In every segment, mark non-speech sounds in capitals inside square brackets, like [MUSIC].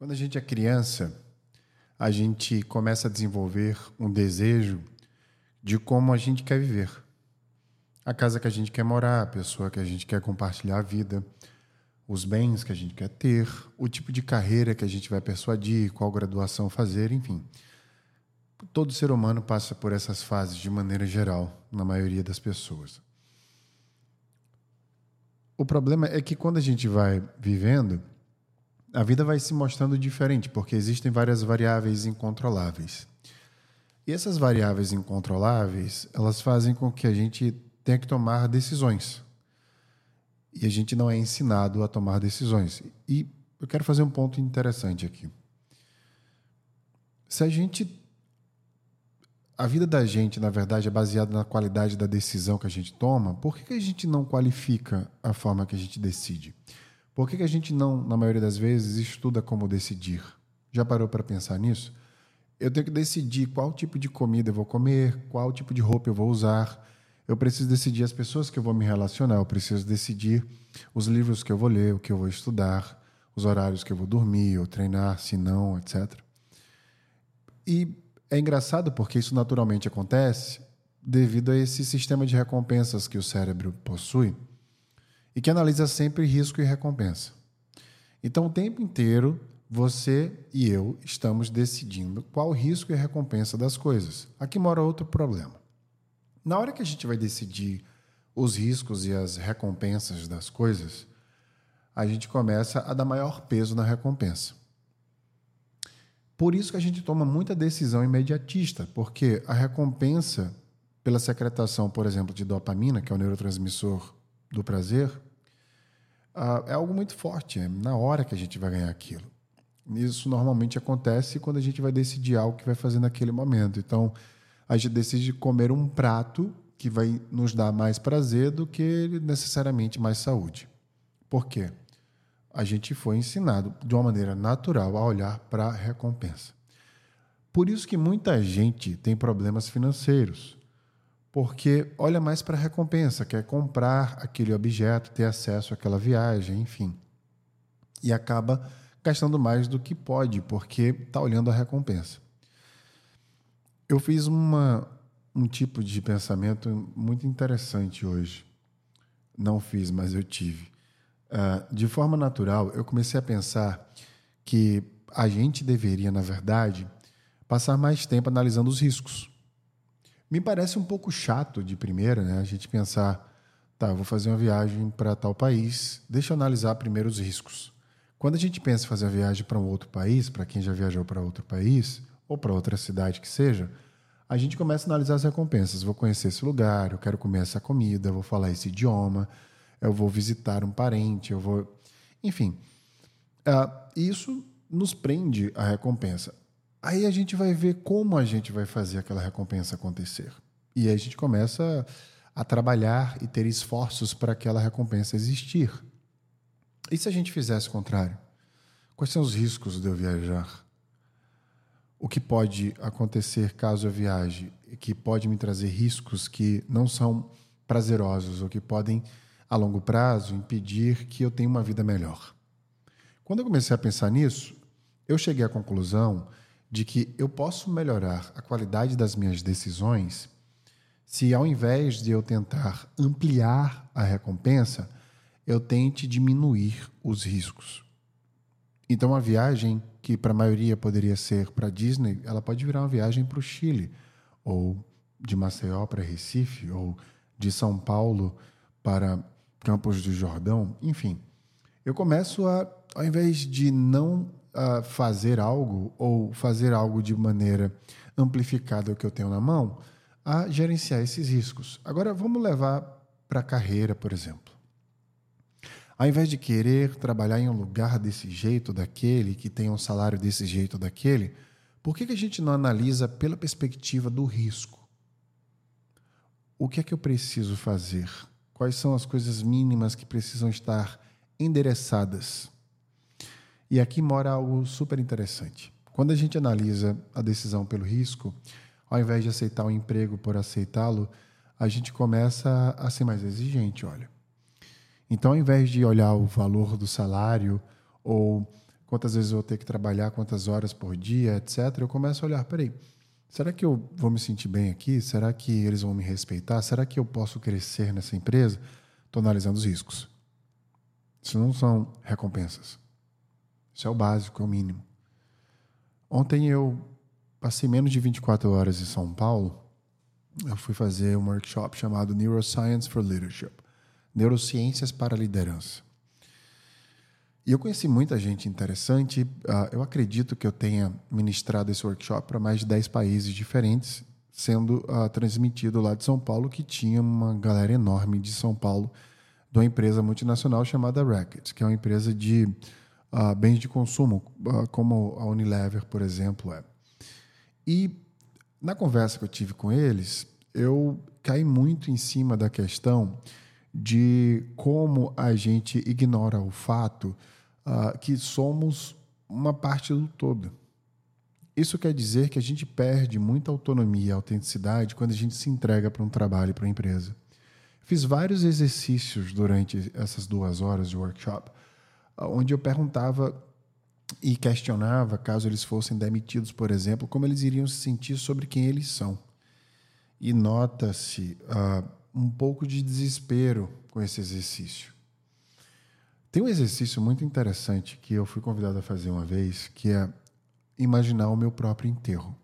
Quando a gente é criança, a gente começa a desenvolver um desejo de como a gente quer viver. A casa que a gente quer morar, a pessoa que a gente quer compartilhar a vida, os bens que a gente quer ter, o tipo de carreira que a gente vai persuadir, qual graduação fazer, enfim. Todo ser humano passa por essas fases de maneira geral, na maioria das pessoas. O problema é que quando a gente vai vivendo, a vida vai se mostrando diferente, porque existem várias variáveis incontroláveis. E essas variáveis incontroláveis, elas fazem com que a gente tenha que tomar decisões. E a gente não é ensinado a tomar decisões. E eu quero fazer um ponto interessante aqui. Se a gente a vida da gente, na verdade, é baseada na qualidade da decisão que a gente toma, por que, que a gente não qualifica a forma que a gente decide? Por que, que a gente não, na maioria das vezes, estuda como decidir? Já parou para pensar nisso? Eu tenho que decidir qual tipo de comida eu vou comer, qual tipo de roupa eu vou usar. Eu preciso decidir as pessoas que eu vou me relacionar, eu preciso decidir os livros que eu vou ler, o que eu vou estudar, os horários que eu vou dormir ou treinar, se não, etc. E é engraçado porque isso naturalmente acontece devido a esse sistema de recompensas que o cérebro possui e que analisa sempre risco e recompensa. Então, o tempo inteiro, você e eu estamos decidindo qual o risco e recompensa das coisas. Aqui mora outro problema. Na hora que a gente vai decidir os riscos e as recompensas das coisas, a gente começa a dar maior peso na recompensa. Por isso que a gente toma muita decisão imediatista, porque a recompensa pela secretação, por exemplo, de dopamina, que é o neurotransmissor do prazer, uh, é algo muito forte, é na hora que a gente vai ganhar aquilo. Isso normalmente acontece quando a gente vai decidir algo que vai fazer naquele momento. Então, a gente decide comer um prato que vai nos dar mais prazer do que necessariamente mais saúde. Por quê? A gente foi ensinado de uma maneira natural a olhar para a recompensa. Por isso que muita gente tem problemas financeiros porque olha mais para a recompensa, quer comprar aquele objeto, ter acesso àquela viagem, enfim. E acaba gastando mais do que pode, porque está olhando a recompensa. Eu fiz uma, um tipo de pensamento muito interessante hoje. Não fiz, mas eu tive. Uh, de forma natural, eu comecei a pensar que a gente deveria, na verdade, passar mais tempo analisando os riscos. Me parece um pouco chato de primeira, né? A gente pensar, tá, vou fazer uma viagem para tal país, deixa eu analisar primeiro os riscos. Quando a gente pensa em fazer a viagem para um outro país, para quem já viajou para outro país, ou para outra cidade que seja, a gente começa a analisar as recompensas. Vou conhecer esse lugar, eu quero comer essa comida, vou falar esse idioma, eu vou visitar um parente, eu vou. Enfim. Uh, isso nos prende à recompensa. Aí a gente vai ver como a gente vai fazer aquela recompensa acontecer. E aí a gente começa a trabalhar e ter esforços para aquela recompensa existir. E se a gente fizesse o contrário? Quais são os riscos de eu viajar? O que pode acontecer caso eu viaje, que pode me trazer riscos que não são prazerosos ou que podem, a longo prazo, impedir que eu tenha uma vida melhor? Quando eu comecei a pensar nisso, eu cheguei à conclusão de que eu posso melhorar a qualidade das minhas decisões se, ao invés de eu tentar ampliar a recompensa, eu tente diminuir os riscos. Então, a viagem que para a maioria poderia ser para Disney, ela pode virar uma viagem para o Chile, ou de Maceió para Recife, ou de São Paulo para Campos do Jordão, enfim. Eu começo a, ao invés de não fazer algo ou fazer algo de maneira amplificada o que eu tenho na mão, a gerenciar esses riscos. Agora, vamos levar para a carreira, por exemplo. Ao invés de querer trabalhar em um lugar desse jeito, daquele, que tem um salário desse jeito, daquele, por que, que a gente não analisa pela perspectiva do risco? O que é que eu preciso fazer? Quais são as coisas mínimas que precisam estar endereçadas? E aqui mora algo super interessante. Quando a gente analisa a decisão pelo risco, ao invés de aceitar o emprego por aceitá-lo, a gente começa a ser mais exigente, olha. Então, ao invés de olhar o valor do salário ou quantas vezes eu vou ter que trabalhar, quantas horas por dia, etc., eu começo a olhar, peraí, será que eu vou me sentir bem aqui? Será que eles vão me respeitar? Será que eu posso crescer nessa empresa? Estou analisando os riscos. Isso não são recompensas. Isso é o básico, é o mínimo. Ontem eu passei menos de 24 horas em São Paulo. Eu fui fazer um workshop chamado Neuroscience for Leadership Neurociências para Liderança. E eu conheci muita gente interessante. Uh, eu acredito que eu tenha ministrado esse workshop para mais de 10 países diferentes, sendo uh, transmitido lá de São Paulo, que tinha uma galera enorme de São Paulo, de uma empresa multinacional chamada Racket, que é uma empresa de uh, bens de consumo, como a Unilever, por exemplo, é. E na conversa que eu tive com eles, eu caí muito em cima da questão de como a gente ignora o fato uh, que somos uma parte do todo. Isso quer dizer que a gente perde muita autonomia e autenticidade quando a gente se entrega para um trabalho, para uma empresa. Fiz vários exercícios durante essas duas horas de workshop, uh, onde eu perguntava e questionava, caso eles fossem demitidos, por exemplo, como eles iriam se sentir sobre quem eles são. E nota-se uh, um pouco de desespero com esse exercício. Tem um exercício muito interessante que eu fui convidado a fazer uma vez, que é imaginar o meu próprio enterro.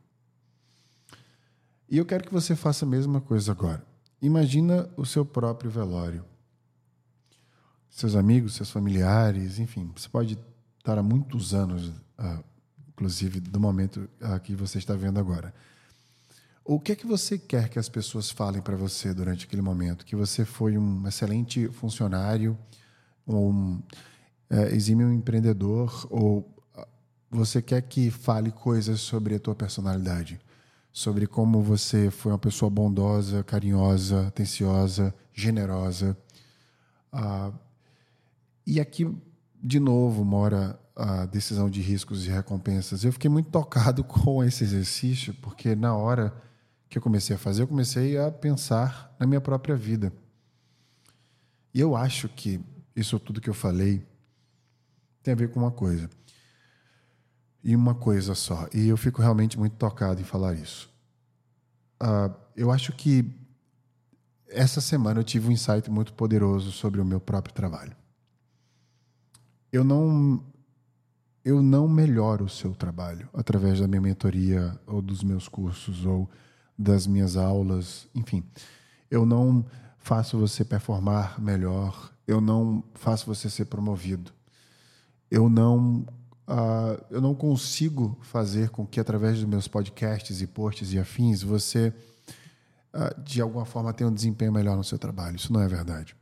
E eu quero que você faça a mesma coisa agora. Imagina o seu próprio velório. Seus amigos, seus familiares, enfim, você pode estar há muitos anos, uh, inclusive do momento uh, que você está vendo agora. O que é que você quer que as pessoas falem para você durante aquele momento? Que você foi um excelente funcionário, um é, exímio empreendedor, ou ah, você quer que fale coisas sobre a tua personalidade? Sobre como você foi uma pessoa bondosa, carinhosa, atenciosa, generosa. Ah, e aqui, de novo, mora a decisão de riscos e recompensas. Eu fiquei muito tocado [LAUGHS] com esse exercício, porque na hora que eu comecei a fazer, eu comecei a pensar na minha própria vida. E eu acho que isso tudo que eu falei tem a ver com uma coisa. E uma coisa só. E eu fico realmente muito tocado em falar isso. Uh, eu acho que essa semana eu tive um insight muito poderoso sobre o meu próprio trabalho. Eu não eu não melhoro o seu trabalho através da minha mentoria ou dos meus cursos ou das minhas aulas, enfim. Eu não faço você performar melhor, eu não faço você ser promovido. Eu não uh, eu não consigo fazer com que através dos meus podcasts e posts e afins você uh, de alguma forma tenha um desempenho melhor no seu trabalho. Isso não é verdade.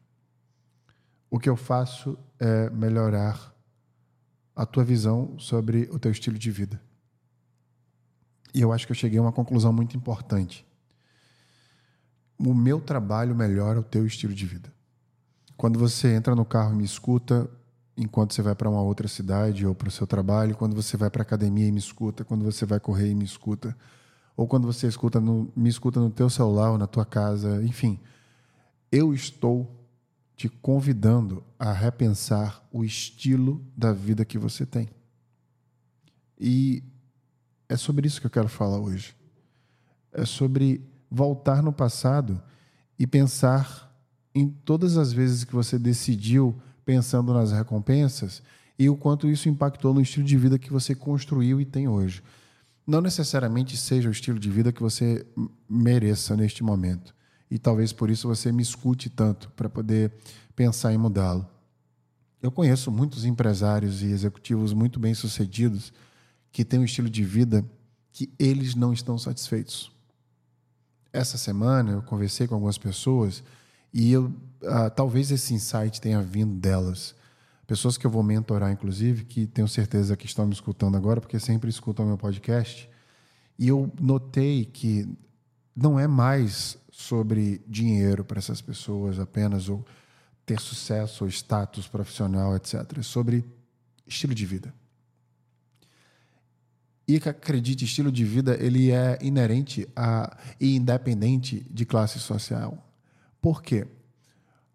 O que eu faço é melhorar a tua visão sobre o teu estilo de vida. E eu acho que eu cheguei a uma conclusão muito importante. O meu trabalho melhora o teu estilo de vida. Quando você entra no carro e me escuta, enquanto você vai para uma outra cidade ou para o seu trabalho, quando você vai para a academia e me escuta, quando você vai correr e me escuta, ou quando você escuta no, me escuta no teu celular ou na tua casa, enfim, eu estou te convidando a repensar o estilo da vida que você tem. E é sobre isso que eu quero falar hoje. É sobre voltar no passado e pensar em todas as vezes que você decidiu pensando nas recompensas e o quanto isso impactou no estilo de vida que você construiu e tem hoje. Não necessariamente seja o estilo de vida que você mereça neste momento. E talvez por isso você me escute tanto para poder pensar em mudá-lo. Eu conheço muitos empresários e executivos muito bem-sucedidos que têm um estilo de vida que eles não estão satisfeitos. Essa semana eu conversei com algumas pessoas e eu, ah, talvez esse insight tenha vindo delas. Pessoas que eu vou mentorar, inclusive, que tenho certeza que estão me escutando agora, porque sempre escutam meu podcast. E eu notei que não é mais sobre dinheiro para essas pessoas apenas, ou ter sucesso, ou status profissional, etc. É sobre estilo de vida. E acredite, estilo de vida ele é inerente a, e independente de classe social. Por quê?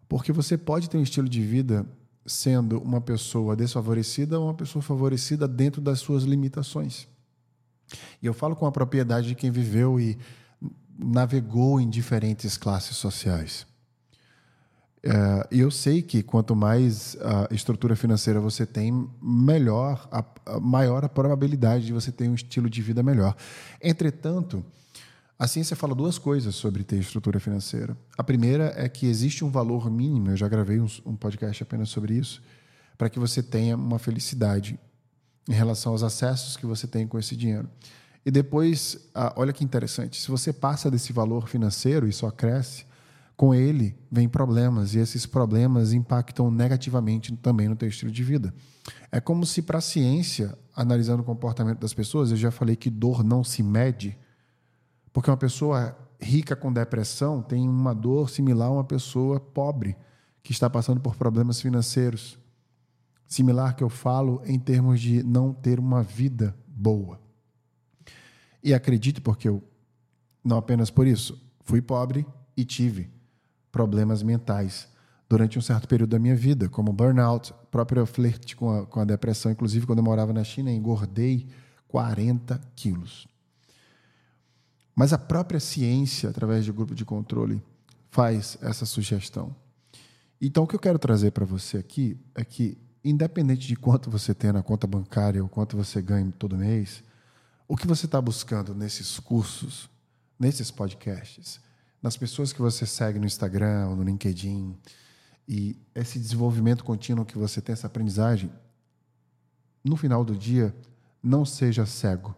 Porque você pode ter um estilo de vida sendo uma pessoa desfavorecida ou uma pessoa favorecida dentro das suas limitações. E eu falo com a propriedade de quem viveu e navegou em diferentes classes sociais. É, e eu sei que quanto mais a estrutura financeira você tem, melhor, a maior a probabilidade de você ter um estilo de vida melhor. Entretanto, a ciência fala duas coisas sobre ter estrutura financeira. A primeira é que existe um valor mínimo, eu já gravei um, um podcast apenas sobre isso, para que você tenha uma felicidade em relação aos acessos que você tem com esse dinheiro. E depois, ah, olha que interessante, se você passa desse valor financeiro e só cresce, com ele vem problemas e esses problemas impactam negativamente também no teu estilo de vida. É como se para a ciência, analisando o comportamento das pessoas, eu já falei que dor não se mede, porque uma pessoa rica com depressão tem uma dor similar a uma pessoa pobre que está passando por problemas financeiros. Similar que eu falo em termos de não ter uma vida boa. E acredito porque eu, não apenas por isso, fui pobre e tive problemas mentais durante um certo período da minha vida, como burnout, próprio flerte com a, com a depressão. Inclusive, quando eu morava na China, engordei 40 quilos. Mas a própria ciência, através de grupo de controle, faz essa sugestão. Então, o que eu quero trazer para você aqui é que, independente de quanto você tem na conta bancária ou quanto você ganha todo mês, o que você está buscando nesses cursos, nesses podcasts, nas pessoas que você segue no Instagram no LinkedIn e esse desenvolvimento contínuo que você tem, essa aprendizagem, no final do dia, não seja cego.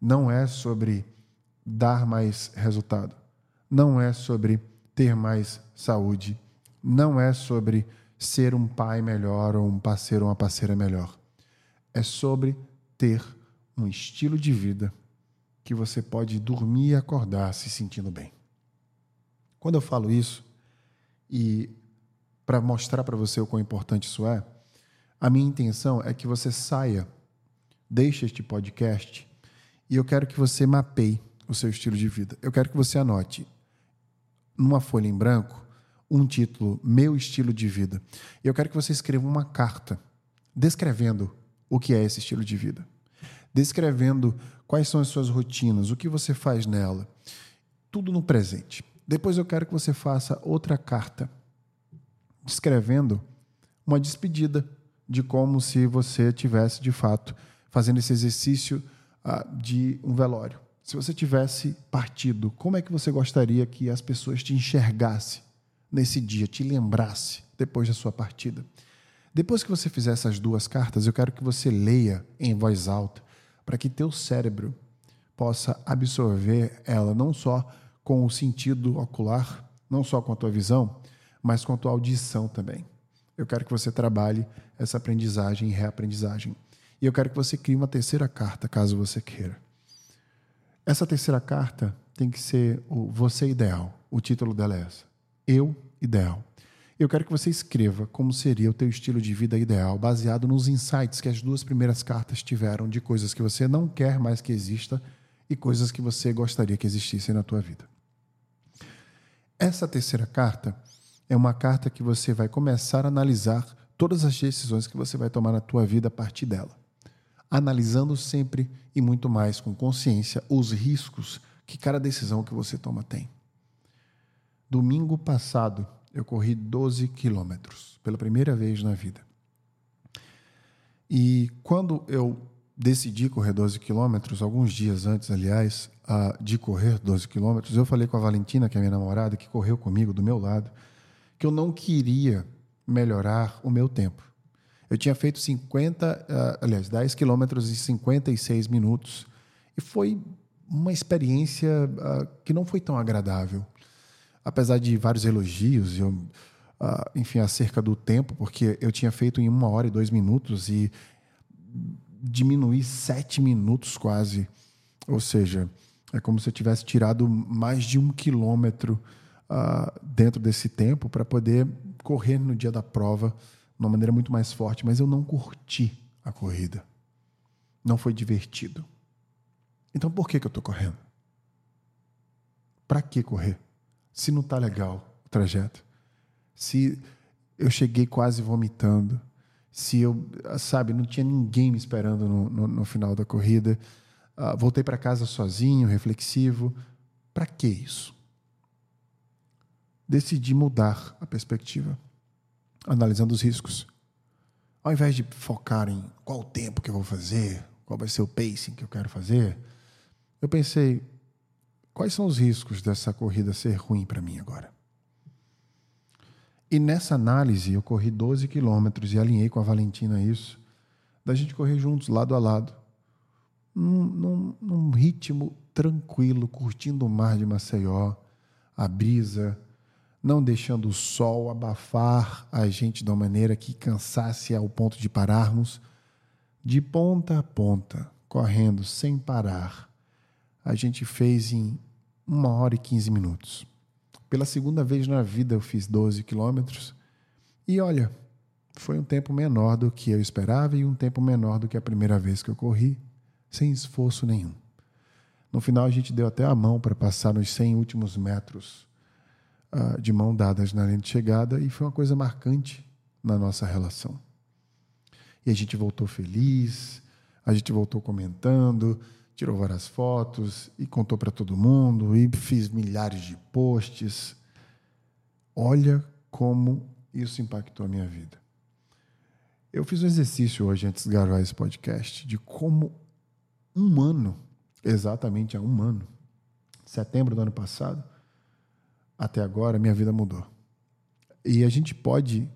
Não é sobre dar mais resultado. Não é sobre ter mais saúde. Não é sobre ser um pai melhor ou um parceiro ou uma parceira melhor. É sobre ter um estilo de vida que você pode dormir e acordar se sentindo bem. Quando eu falo isso, e para mostrar para você o quão importante isso é, a minha intenção é que você saia, deixe este podcast e eu quero que você mapeie o seu estilo de vida. Eu quero que você anote numa folha em branco um título, Meu Estilo de Vida. E eu quero que você escreva uma carta descrevendo o que é esse estilo de vida. Descrevendo quais são as suas rotinas, o que você faz nela. Tudo no presente. Depois eu quero que você faça outra carta, descrevendo uma despedida de como se você tivesse de fato fazendo esse exercício uh, de um velório. Se você tivesse partido, como é que você gostaria que as pessoas te enxergassem nesse dia, te lembrasse depois da sua partida? Depois que você fizer essas duas cartas, eu quero que você leia em voz alta, para que teu cérebro possa absorver ela não só com o sentido ocular, não só com a tua visão, mas com a tua audição também. Eu quero que você trabalhe essa aprendizagem e reaprendizagem. E eu quero que você crie uma terceira carta, caso você queira. Essa terceira carta tem que ser o Você Ideal. O título dela é essa. Eu Ideal. Eu quero que você escreva como seria o teu estilo de vida ideal, baseado nos insights que as duas primeiras cartas tiveram de coisas que você não quer mais que exista e coisas que você gostaria que existissem na tua vida. Essa terceira carta é uma carta que você vai começar a analisar todas as decisões que você vai tomar na tua vida a partir dela, analisando sempre e muito mais com consciência os riscos que cada decisão que você toma tem. Domingo passado, eu corri 12 quilômetros pela primeira vez na vida. E quando eu decidi correr 12 quilômetros, alguns dias antes, aliás, de correr 12 quilômetros, eu falei com a Valentina, que é minha namorada, que correu comigo do meu lado, que eu não queria melhorar o meu tempo. Eu tinha feito 50, uh, aliás, 10 quilômetros em 56 minutos e foi uma experiência uh, que não foi tão agradável. Apesar de vários elogios, eu, uh, enfim, acerca do tempo, porque eu tinha feito em uma hora e dois minutos e diminuí sete minutos quase. Ou seja, é como se eu tivesse tirado mais de um quilômetro uh, dentro desse tempo para poder correr no dia da prova de uma maneira muito mais forte. Mas eu não curti a corrida. Não foi divertido. Então por que, que eu estou correndo? Para que correr? Se não está legal o trajeto. Se eu cheguei quase vomitando, se eu, sabe, não tinha ninguém me esperando no, no, no final da corrida, uh, voltei para casa sozinho, reflexivo. Para que isso? Decidi mudar a perspectiva, analisando os riscos. Ao invés de focar em qual o tempo que eu vou fazer, qual vai ser o pacing que eu quero fazer, eu pensei, quais são os riscos dessa corrida ser ruim para mim agora? E nessa análise, eu corri 12 quilômetros e alinhei com a Valentina isso, da gente correr juntos, lado a lado, num, num, num ritmo tranquilo, curtindo o mar de Maceió, a brisa, não deixando o sol abafar a gente de uma maneira que cansasse ao ponto de pararmos, de ponta a ponta, correndo sem parar. A gente fez em uma hora e quinze minutos. Pela segunda vez na vida eu fiz 12 quilômetros e olha, foi um tempo menor do que eu esperava e um tempo menor do que a primeira vez que eu corri, sem esforço nenhum. No final a gente deu até a mão para passar nos 100 últimos metros uh, de mão dadas na linha de chegada e foi uma coisa marcante na nossa relação. E a gente voltou feliz, a gente voltou comentando, tirou várias fotos e contou para todo mundo e fiz milhares de posts. Olha como isso impactou a minha vida. Eu fiz um exercício hoje antes de gravar esse podcast de como um ano, exatamente há um ano, setembro do ano passado, até agora, minha vida mudou. E a gente pode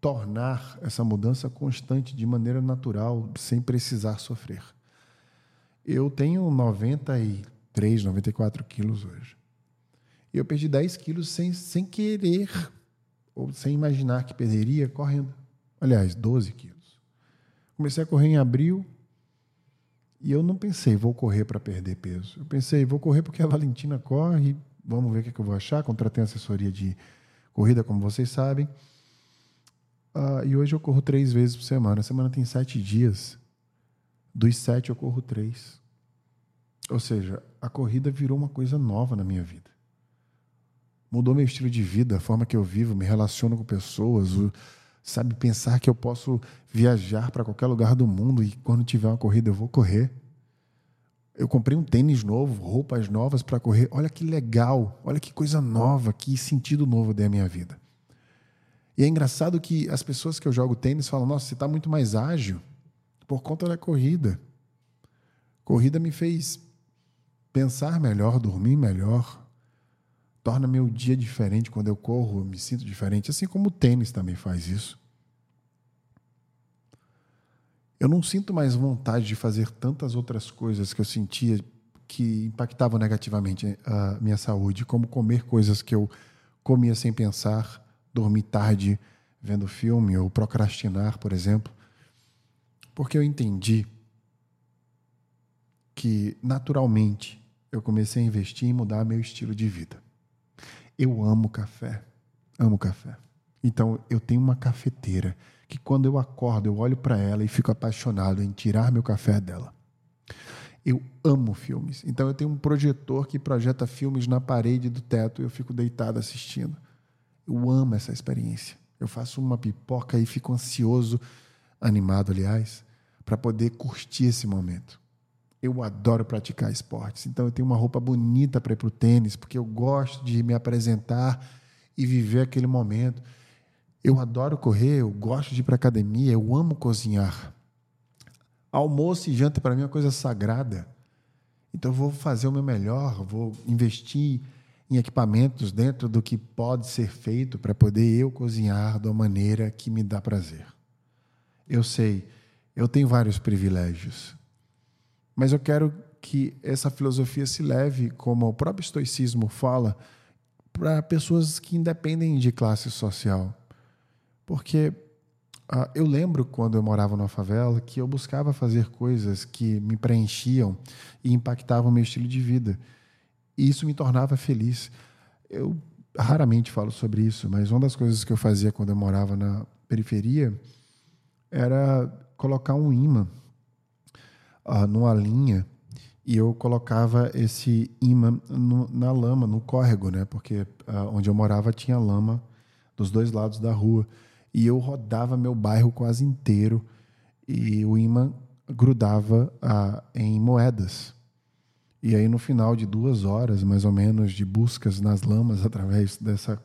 tornar essa mudança constante de maneira natural, sem precisar sofrer. Eu tenho 93, 94 quilos hoje. Eu perdi 10 quilos sem, sem querer, ou sem imaginar que perderia, correndo. Aliás, 12 quilos. Comecei a correr em abril e eu não pensei, vou correr para perder peso. Eu pensei, vou correr porque a Valentina corre, vamos ver o que, é que eu vou achar. Contratei assessoria de corrida, como vocês sabem. Uh, e hoje eu corro três vezes por semana. A semana tem sete dias. Dos sete, eu corro três. Ou seja, a corrida virou uma coisa nova na minha vida. Mudou meu estilo de vida, a forma que eu vivo, me relaciono com pessoas, o, sabe, pensar que eu posso viajar para qualquer lugar do mundo e quando tiver uma corrida eu vou correr. Eu comprei um tênis novo, roupas novas para correr. Olha que legal, olha que coisa nova, que sentido novo dei à minha vida. E é engraçado que as pessoas que eu jogo tênis falam: Nossa, você está muito mais ágil por conta da corrida. Corrida me fez pensar melhor, dormir melhor, torna meu dia diferente quando eu corro, eu me sinto diferente, assim como o tênis também faz isso. Eu não sinto mais vontade de fazer tantas outras coisas que eu sentia que impactavam negativamente a minha saúde, como comer coisas que eu comia sem pensar, dormir tarde vendo filme ou procrastinar, por exemplo, porque eu entendi que naturalmente eu comecei a investir em mudar meu estilo de vida. Eu amo café, amo café. Então eu tenho uma cafeteira que quando eu acordo eu olho para ela e fico apaixonado em tirar meu café dela. Eu amo filmes, então eu tenho um projetor que projeta filmes na parede do teto e eu fico deitado assistindo. Eu amo essa experiência. Eu faço uma pipoca e fico ansioso, animado, aliás, para poder curtir esse momento. Eu adoro praticar esportes, então eu tenho uma roupa bonita para ir para o tênis, porque eu gosto de me apresentar e viver aquele momento. Eu adoro correr, eu gosto de ir para academia, eu amo cozinhar. Almoço e janta para mim é uma coisa sagrada. Então eu vou fazer o meu melhor, vou investir em equipamentos dentro do que pode ser feito para poder eu cozinhar uma maneira que me dá prazer. Eu sei, eu tenho vários privilégios, mas eu quero que essa filosofia se leve, como o próprio estoicismo fala, para pessoas que independem de classe social. Porque uh, eu lembro quando eu morava numa favela que eu buscava fazer coisas que me preenchiam e impactavam meu estilo de vida. E isso me tornava feliz. Eu raramente falo sobre isso, mas uma das coisas que eu fazia quando eu morava na periferia era colocar um imã uh, numa linha e eu colocava esse imã no, na lama, no córrego, né? Porque uh, onde eu morava tinha lama dos dois lados da rua. E eu rodava meu bairro quase inteiro e o imã grudava ah, em moedas. E aí, no final de duas horas, mais ou menos, de buscas nas lamas através dessa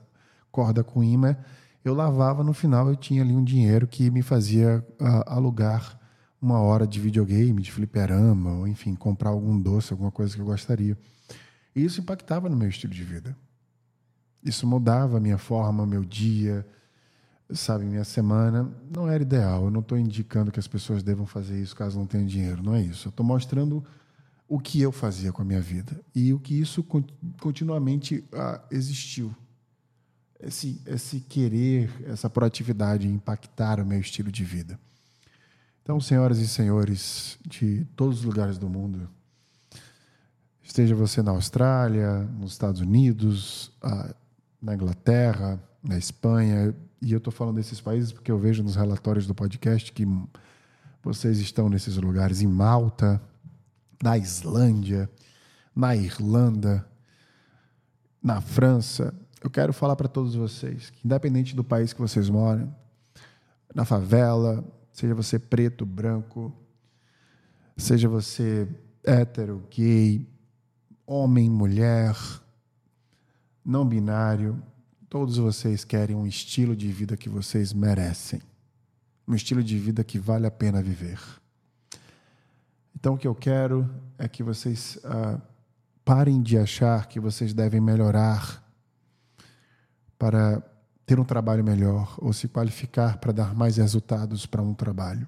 corda com imã, eu lavava. No final, eu tinha ali um dinheiro que me fazia uh, alugar uma hora de videogame, de fliperama, ou enfim, comprar algum doce, alguma coisa que eu gostaria. E isso impactava no meu estilo de vida. Isso mudava a minha forma, meu dia, sabe, minha semana. Não era ideal. Eu não estou indicando que as pessoas devam fazer isso caso não tenham dinheiro. Não é isso. Eu estou mostrando o que eu fazia com a minha vida e o que isso continuamente ah, existiu. Esse, esse querer, essa proatividade impactar o meu estilo de vida. Então, senhoras e senhores de todos os lugares do mundo, esteja você na Austrália, nos Estados Unidos, ah, na Inglaterra, na Espanha, e eu estou falando desses países porque eu vejo nos relatórios do podcast que vocês estão nesses lugares em Malta, na Islândia, na Irlanda, na França. Eu quero falar para todos vocês que, independente do país que vocês moram, na favela, seja você preto, branco, seja você hétero, gay, homem, mulher, não binário, todos vocês querem um estilo de vida que vocês merecem. Um estilo de vida que vale a pena viver. Então, o que eu quero é que vocês ah, parem de achar que vocês devem melhorar para ter um trabalho melhor ou se qualificar para dar mais resultados para um trabalho.